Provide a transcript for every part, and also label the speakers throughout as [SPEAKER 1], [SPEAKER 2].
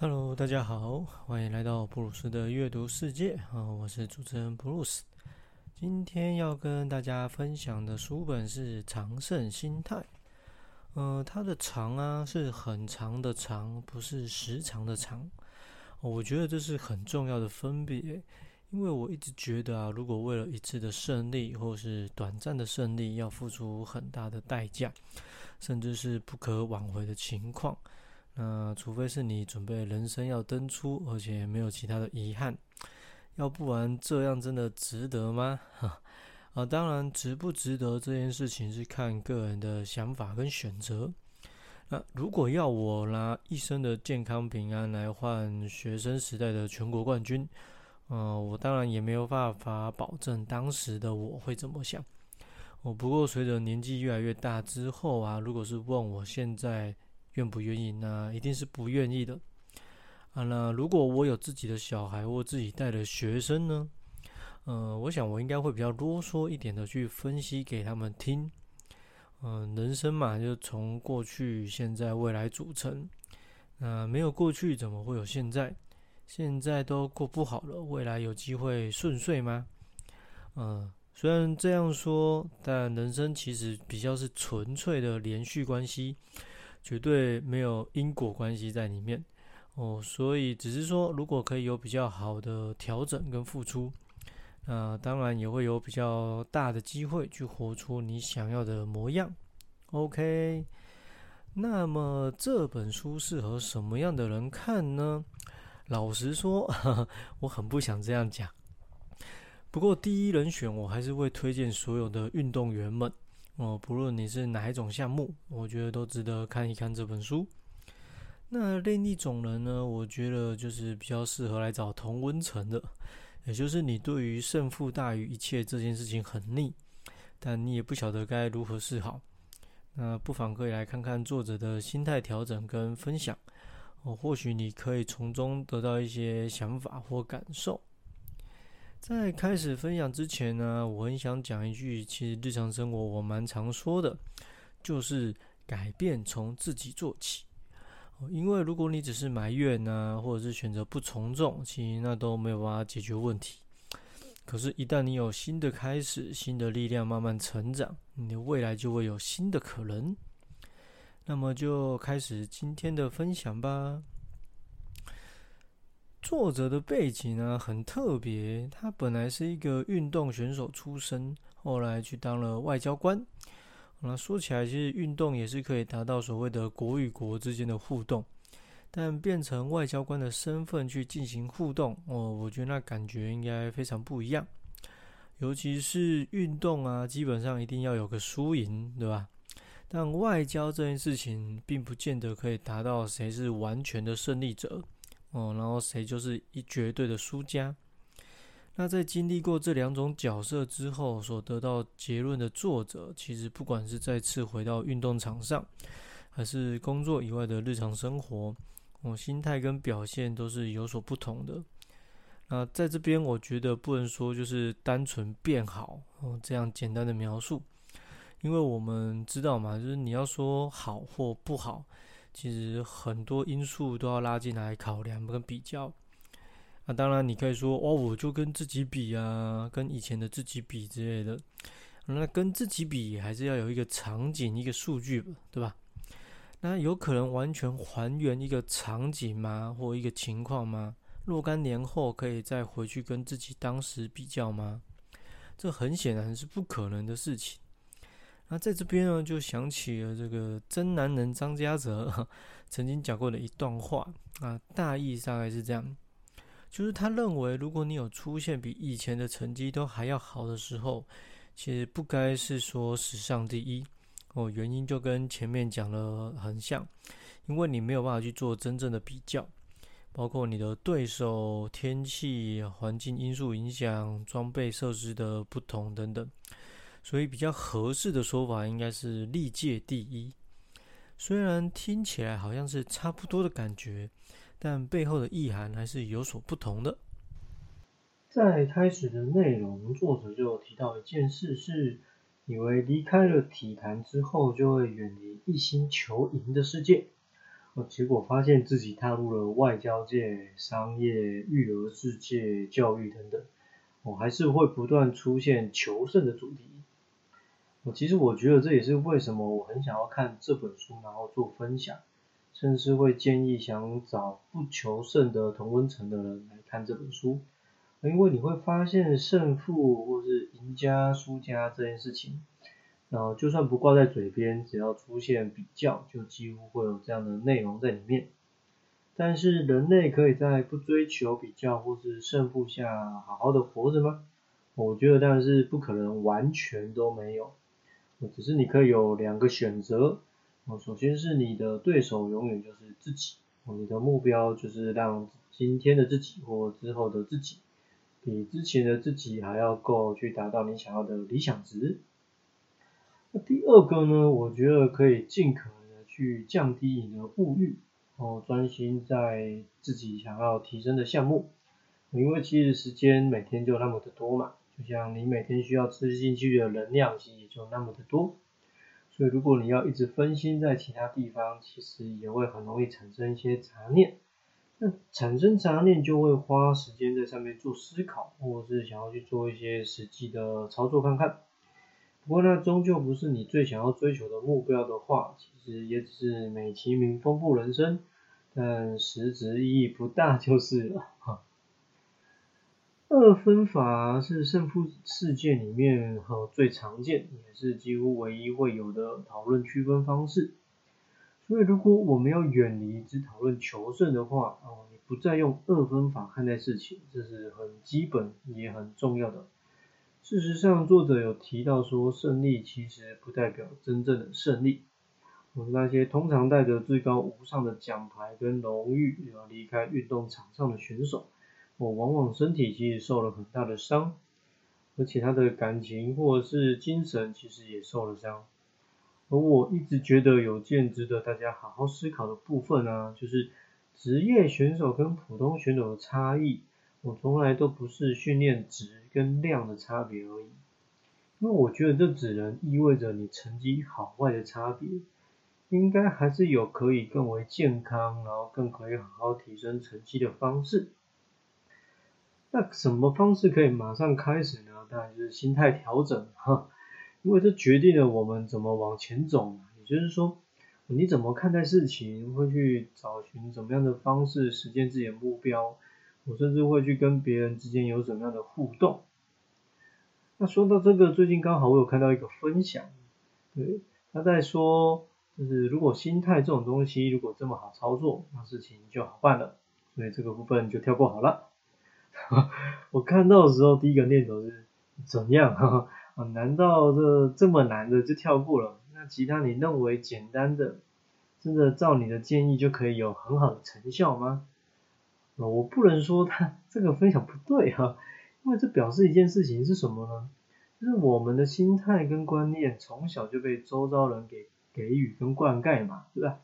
[SPEAKER 1] Hello，大家好，欢迎来到布鲁斯的阅读世界啊！我是主持人布鲁斯。今天要跟大家分享的书本是《长胜心态》。呃，它的“长”啊是很长的“长”，不是时长的“长”。我觉得这是很重要的分别，因为我一直觉得啊，如果为了一次的胜利或是短暂的胜利，要付出很大的代价，甚至是不可挽回的情况。那除非是你准备人生要登出，而且没有其他的遗憾，要不然这样真的值得吗？啊，当然值不值得这件事情是看个人的想法跟选择。那如果要我拿一生的健康平安来换学生时代的全国冠军，嗯，我当然也没有办法保证当时的我会怎么想。我，不过随着年纪越来越大之后啊，如果是问我现在。愿不愿意？那一定是不愿意的啊。那如果我有自己的小孩或自己带的学生呢？嗯，我想我应该会比较啰嗦一点的去分析给他们听。嗯，人生嘛，就从过去、现在、未来组成。那没有过去，怎么会有现在？现在都过不好了，未来有机会顺遂吗？嗯，虽然这样说，但人生其实比较是纯粹的连续关系。绝对没有因果关系在里面哦，所以只是说，如果可以有比较好的调整跟付出，那当然也会有比较大的机会去活出你想要的模样。OK，那么这本书适合什么样的人看呢？老实说，我很不想这样讲。不过第一人选，我还是会推荐所有的运动员们。哦，不论你是哪一种项目，我觉得都值得看一看这本书。那另一种人呢，我觉得就是比较适合来找同温层的，也就是你对于胜负大于一切这件事情很腻，但你也不晓得该如何是好。那不妨可以来看看作者的心态调整跟分享，哦，或许你可以从中得到一些想法或感受。在开始分享之前呢，我很想讲一句，其实日常生活我蛮常说的，就是改变从自己做起。因为如果你只是埋怨呢，或者是选择不从众，其实那都没有办法解决问题。可是，一旦你有新的开始，新的力量慢慢成长，你的未来就会有新的可能。那么，就开始今天的分享吧。作者的背景呢很特别，他本来是一个运动选手出身，后来去当了外交官。那说起来，其实运动也是可以达到所谓的国与国之间的互动，但变成外交官的身份去进行互动，哦，我觉得那感觉应该非常不一样。尤其是运动啊，基本上一定要有个输赢，对吧？但外交这件事情，并不见得可以达到谁是完全的胜利者。哦，然后谁就是一绝对的输家？那在经历过这两种角色之后，所得到结论的作者，其实不管是再次回到运动场上，还是工作以外的日常生活，哦，心态跟表现都是有所不同的。那在这边，我觉得不能说就是单纯变好哦这样简单的描述，因为我们知道嘛，就是你要说好或不好。其实很多因素都要拉进来考量跟比较。那当然，你可以说哦，我就跟自己比啊，跟以前的自己比之类的。那跟自己比，还是要有一个场景、一个数据对吧？那有可能完全还原一个场景吗？或一个情况吗？若干年后可以再回去跟自己当时比较吗？这很显然是不可能的事情。那在这边呢，就想起了这个真男人张家泽 曾经讲过的一段话啊，大意大概是这样，就是他认为，如果你有出现比以前的成绩都还要好的时候，其实不该是说史上第一哦，原因就跟前面讲的很像，因为你没有办法去做真正的比较，包括你的对手、天气、环境因素影响、装备设施的不同等等。所以比较合适的说法应该是历届第一。虽然听起来好像是差不多的感觉，但背后的意涵还是有所不同的。在开始的内容，作者就提到一件事，是以为离开了体坛之后就会远离一心求赢的世界。结果发现自己踏入了外交界、商业、育儿世界、教育等等，我还是会不断出现求胜的主题。我其实我觉得这也是为什么我很想要看这本书，然后做分享，甚至会建议想找不求胜的同温层的人来看这本书，因为你会发现胜负或是赢家输家这件事情。然后就算不挂在嘴边，只要出现比较，就几乎会有这样的内容在里面。但是人类可以在不追求比较或是胜负下好好的活着吗？我觉得当然是不可能完全都没有。只是你可以有两个选择。哦，首先是你的对手永远就是自己。哦，你的目标就是让今天的自己或之后的自己，比之前的自己还要够去达到你想要的理想值。那第二个呢？我觉得可以尽可能的去降低你的物欲，哦，专心在自己想要提升的项目。因为其实时间每天就那么的多嘛，就像你每天需要吃进去的能量其实也就那么的多。所以如果你要一直分心在其他地方，其实也会很容易产生一些杂念。那产生杂念就会花时间在上面做思考，或者是想要去做一些实际的操作看看。不过那终究不是你最想要追求的目标的话，其实也只是美其名丰富人生，但实质意义不大就是了。二分法是胜负世界里面和最常见，也是几乎唯一会有的讨论区分方式。所以如果我们要远离只讨论求胜的话，哦，你不再用二分法看待事情，这是很基本也很重要的。事实上，作者有提到说，胜利其实不代表真正的胜利。我们那些通常带着最高无上的奖牌跟荣誉要离开运动场上的选手，我往往身体其实受了很大的伤，而且他的感情或者是精神其实也受了伤。而我一直觉得有件值得大家好好思考的部分呢，就是职业选手跟普通选手的差异。我从来都不是训练值跟量的差别而已，因为我觉得这只能意味着你成绩好坏的差别，应该还是有可以更为健康，然后更可以好好提升成绩的方式。那什么方式可以马上开始呢？当然就是心态调整哈，因为这决定了我们怎么往前走。也就是说，你怎么看待事情，会去找寻怎么样的方式实现自己的目标。我甚至会去跟别人之间有什么样的互动。那说到这个，最近刚好我有看到一个分享，对，他在说，就是如果心态这种东西如果这么好操作，那事情就好办了。所以这个部分就跳过好了。我看到的时候，第一个念头是怎样哈？啊，难道这这么难的就跳过了？那其他你认为简单的，真的照你的建议就可以有很好的成效吗？我不能说他这个分享不对哈，因为这表示一件事情是什么呢？就是我们的心态跟观念从小就被周遭人给给予跟灌溉嘛，对吧？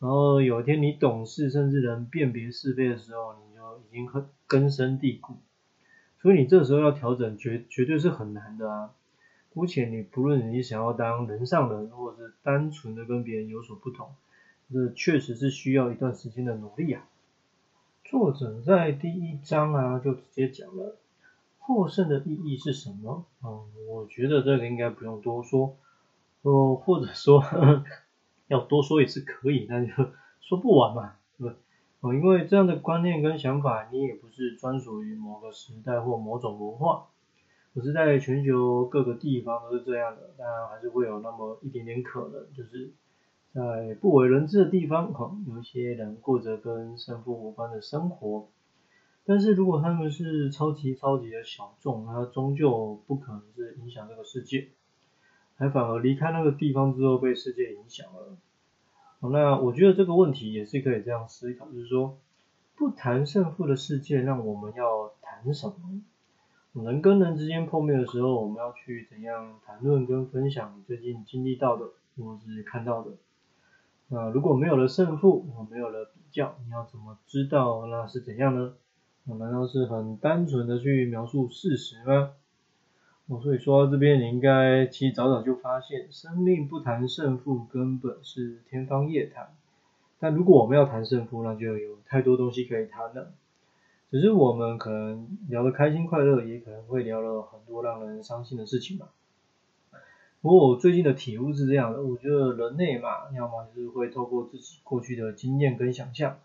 [SPEAKER 1] 然后有一天你懂事，甚至能辨别是非的时候，你就已经很根深蒂固。所以你这时候要调整，绝绝对是很难的啊。姑且你不论你想要当人上人，或者是单纯的跟别人有所不同，这确实是需要一段时间的努力啊。作者在第一章啊就直接讲了获胜的意义是什么。嗯，我觉得这个应该不用多说。哦，或者说要多说也是可以，但就 说不完嘛，对不对？哦，因为这样的观念跟想法，你也不是专属于某个时代或某种文化，可是在全球各个地方都是这样的。当然还是会有那么一点点可能，就是。在不为人知的地方，哈，有一些人过着跟胜负无关的生活。但是如果他们是超级超级的小众，那终究不可能是影响这个世界，还反而离开那个地方之后被世界影响了。那我觉得这个问题也是可以这样思考，就是说，不谈胜负的世界，让我们要谈什么？人跟人之间碰面的时候，我们要去怎样谈论跟分享最近经历到的，或是看到的？那如果没有了胜负，没有了比较，你要怎么知道那是怎样呢？难道是很单纯的去描述事实吗？我所以说到这边，你应该其实早早就发现，生命不谈胜负根本是天方夜谭。但如果我们要谈胜负，那就有太多东西可以谈了。只是我们可能聊得开心快乐，也可能会聊了很多让人伤心的事情嘛。不过我最近的体悟是这样的，我觉得人类嘛，要么就是会透过自己过去的经验跟想象，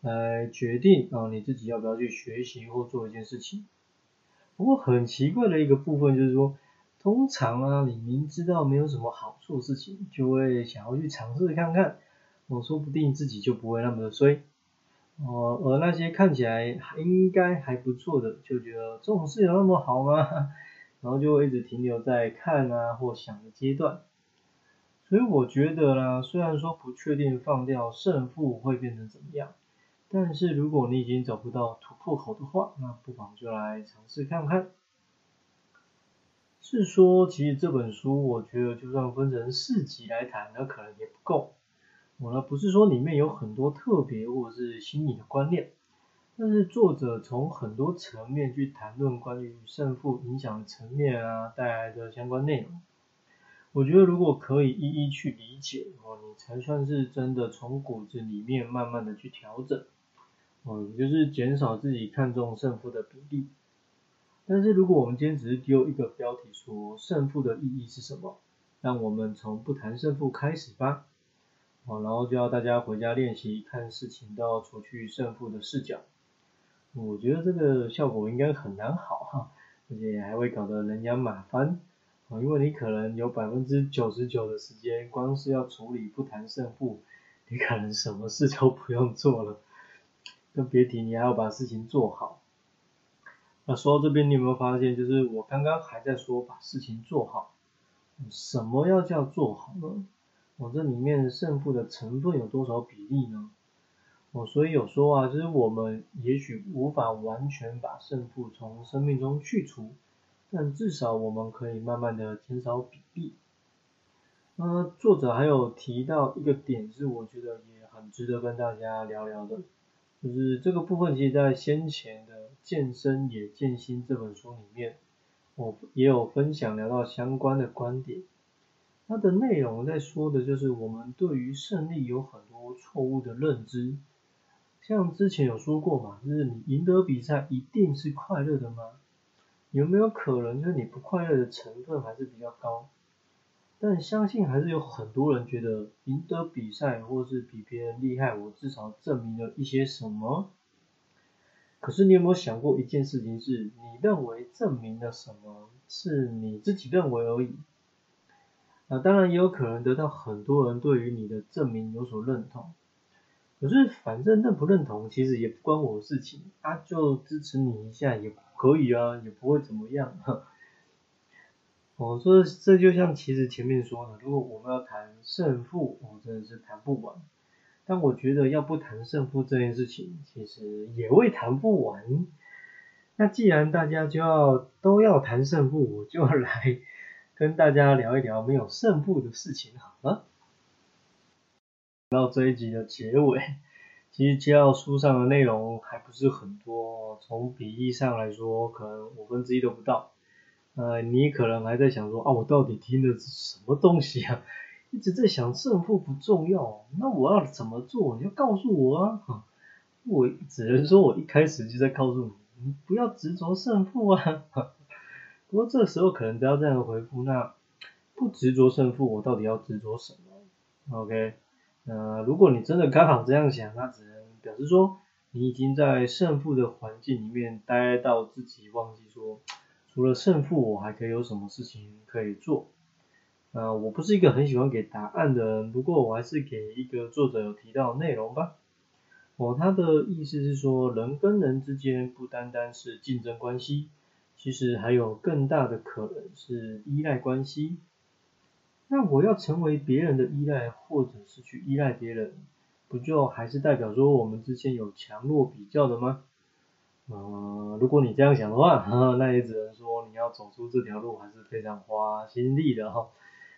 [SPEAKER 1] 来决定啊你自己要不要去学习或做一件事情。不过很奇怪的一个部分就是说，通常啊你明知道没有什么好处的事情，就会想要去尝试看看。我说不定自己就不会那么的衰，哦，而那些看起来应该还不错的，就觉得这种事有那么好吗？然后就会一直停留在看啊或想的阶段。所以我觉得啦，虽然说不确定放掉胜负会变成怎么样，但是如果你已经找不到突破口的话，那不妨就来尝试看看。是说，其实这本书我觉得就算分成四集来谈，那可能也不够。我呢不是说里面有很多特别或者是新颖的观念，但是作者从很多层面去谈论关于胜负影响层面啊带来的相关内容。我觉得如果可以一一去理解哦，你才算是真的从骨子里面慢慢的去调整哦，就是减少自己看重胜负的比例。但是如果我们今天只是丢一个标题说胜负的意义是什么，让我们从不谈胜负开始吧。好，然后就要大家回家练习看事情都要除去胜负的视角。我觉得这个效果应该很难好哈，而且还会搞得人仰马翻。啊，因为你可能有百分之九十九的时间，光是要处理不谈胜负，你可能什么事都不用做了，更别提你还要把事情做好。那说到这边，你有没有发现，就是我刚刚还在说把事情做好，什么要叫做好呢？我这里面胜负的成分有多少比例呢？哦，所以有说啊，就是我们也许无法完全把胜负从生命中去除，但至少我们可以慢慢的减少比例。那作者还有提到一个点，是我觉得也很值得跟大家聊聊的，就是这个部分，其实在先前的《健身也健心》这本书里面，我也有分享聊到相关的观点。它的内容在说的就是我们对于胜利有很多错误的认知，像之前有说过嘛，就是你赢得比赛一定是快乐的吗？有没有可能就是你不快乐的成分还是比较高？但相信还是有很多人觉得赢得比赛或是比别人厉害，我至少证明了一些什么。可是你有没有想过一件事情是，你认为证明了什么，是你自己认为而已。那当然也有可能得到很多人对于你的证明有所认同，可是反正认不认同其实也不关我事情，他就支持你一下也可以啊，也不会怎么样。我说这就像其实前面说的，如果我们要谈胜负，我真的是谈不完。但我觉得要不谈胜负这件事情，其实也未谈不完。那既然大家就要都要谈胜负，我就来。跟大家聊一聊没有胜负的事情好了。到这一集的结尾，其实接到书上的内容还不是很多，从比例上来说，可能五分之一都不到。呃，你可能还在想说啊，我到底听的是什么东西啊？一直在想胜负不重要，那我要怎么做？你要告诉我啊！我只能说我一开始就在告诉你，你不要执着胜负啊！不过这时候可能都要这样回复，那不执着胜负，我到底要执着什么？OK，那如果你真的刚好这样想，那只能表示说你已经在胜负的环境里面待到自己忘记说，除了胜负，我还可以有什么事情可以做？呃，我不是一个很喜欢给答案的人，不过我还是给一个作者有提到内容吧。哦，他的意思是说，人跟人之间不单单是竞争关系。其实还有更大的可能是依赖关系。那我要成为别人的依赖，或者是去依赖别人，不就还是代表说我们之间有强弱比较的吗？呃，如果你这样想的话，那也只能说你要走出这条路还是非常花心力的哈。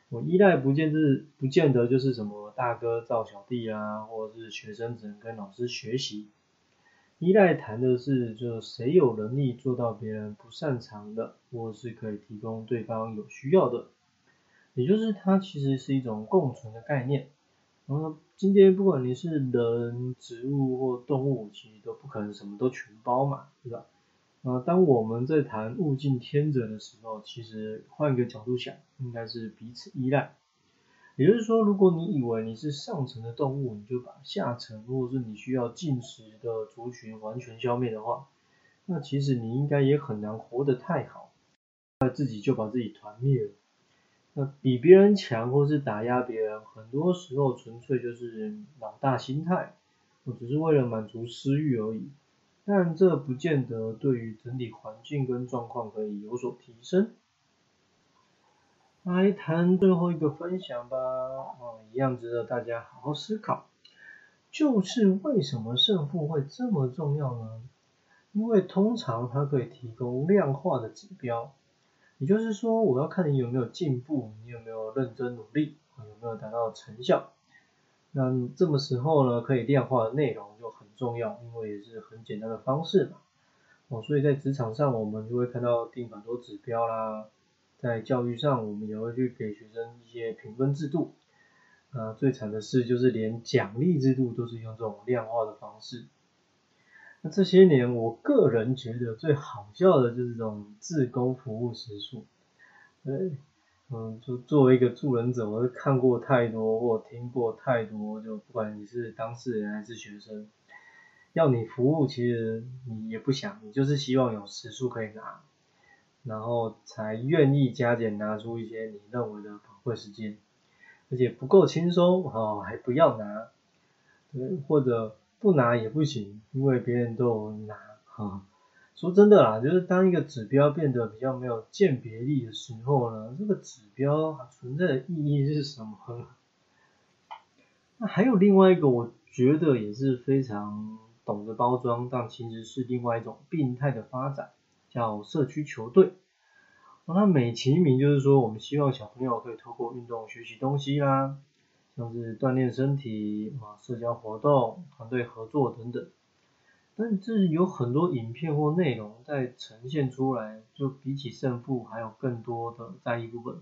[SPEAKER 1] 我依赖不见是不见得就是什么大哥罩小弟啊，或者是学生只能跟老师学习。依赖谈的是，就谁有能力做到别人不擅长的，或是可以提供对方有需要的，也就是它其实是一种共存的概念。然后今天不管你是人、植物或动物，其实都不可能什么都全包嘛，对吧？啊，当我们在谈物竞天择的时候，其实换一个角度想，应该是彼此依赖。也就是说，如果你以为你是上层的动物，你就把下层或者是你需要进食的族群完全消灭的话，那其实你应该也很难活得太好，那自己就把自己团灭了。那比别人强或是打压别人，很多时候纯粹就是老大心态，我只是为了满足私欲而已。但这不见得对于整体环境跟状况可以有所提升。来谈最后一个分享吧，哦，一样值得大家好好思考，就是为什么胜负会这么重要呢？因为通常它可以提供量化的指标，也就是说，我要看你有没有进步，你有没有认真努力，有没有达到成效。那这么时候呢，可以量化的内容就很重要，因为也是很简单的方式嘛。哦，所以在职场上，我们就会看到定很多指标啦。在教育上，我们也会去给学生一些评分制度。啊，最惨的是，就是连奖励制度都是用这种量化的方式。这些年，我个人觉得最好笑的就是这种自工服务时数。对，嗯，就作为一个助人者，我是看过太多或听过太多，就不管你是当事人还是学生，要你服务，其实你也不想，你就是希望有时数可以拿。然后才愿意加减拿出一些你认为的宝贵时间，而且不够轻松哦，还不要拿，对，或者不拿也不行，因为别人都拿哈。说真的啦，就是当一个指标变得比较没有鉴别力的时候呢，这个指标存在的意义是什么？那还有另外一个，我觉得也是非常懂得包装，但其实是另外一种病态的发展。叫社区球队，那美其名就是说，我们希望小朋友可以透过运动学习东西啦，像是锻炼身体啊、社交活动、团队合作等等。但这有很多影片或内容在呈现出来，就比起胜负还有更多的在意部分，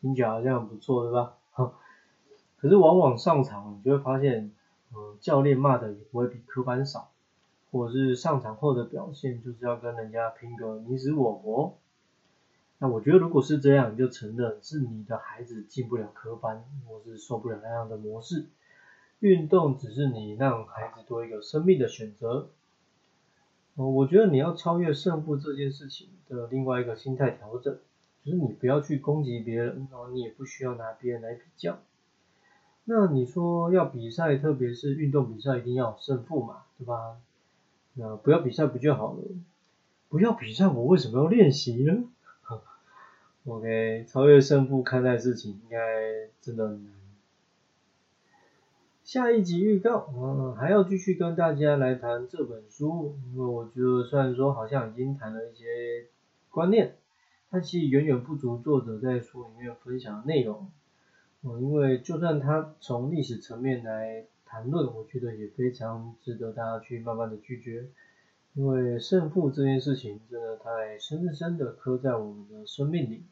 [SPEAKER 1] 听起来好像不错，对吧？可是往往上场，你就会发现，呃，教练骂的也不会比科班少。或者是上场后的表现，就是要跟人家拼个你死我活。那我觉得如果是这样，你就承认是你的孩子进不了科班，或是受不了那样的模式。运动只是你让孩子多一个生命的选择。哦，我觉得你要超越胜负这件事情的另外一个心态调整，就是你不要去攻击别人，然后你也不需要拿别人来比较。那你说要比赛，特别是运动比赛，一定要胜负嘛，对吧？那不要比赛不就好了？不要比赛，我为什么要练习呢？OK，超越胜负看待事情，应该真的很难。下一集预告，嗯，还要继续跟大家来谈这本书，因为我觉得虽然说好像已经谈了一些观念，但其实远远不足作者在书里面分享的内容。嗯，因为就算他从历史层面来。谈论，我觉得也非常值得大家去慢慢的咀嚼，因为胜负这件事情真的太深深的刻在我们的生命里。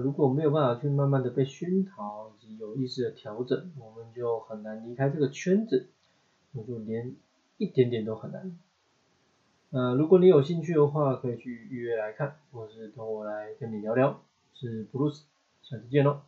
[SPEAKER 1] 如果没有办法去慢慢的被熏陶以及有意识的调整，我们就很难离开这个圈子，我就连一点点都很难。呃，如果你有兴趣的话，可以去预约来看，或是等我来跟你聊聊。是 Bruce，，下次见喽。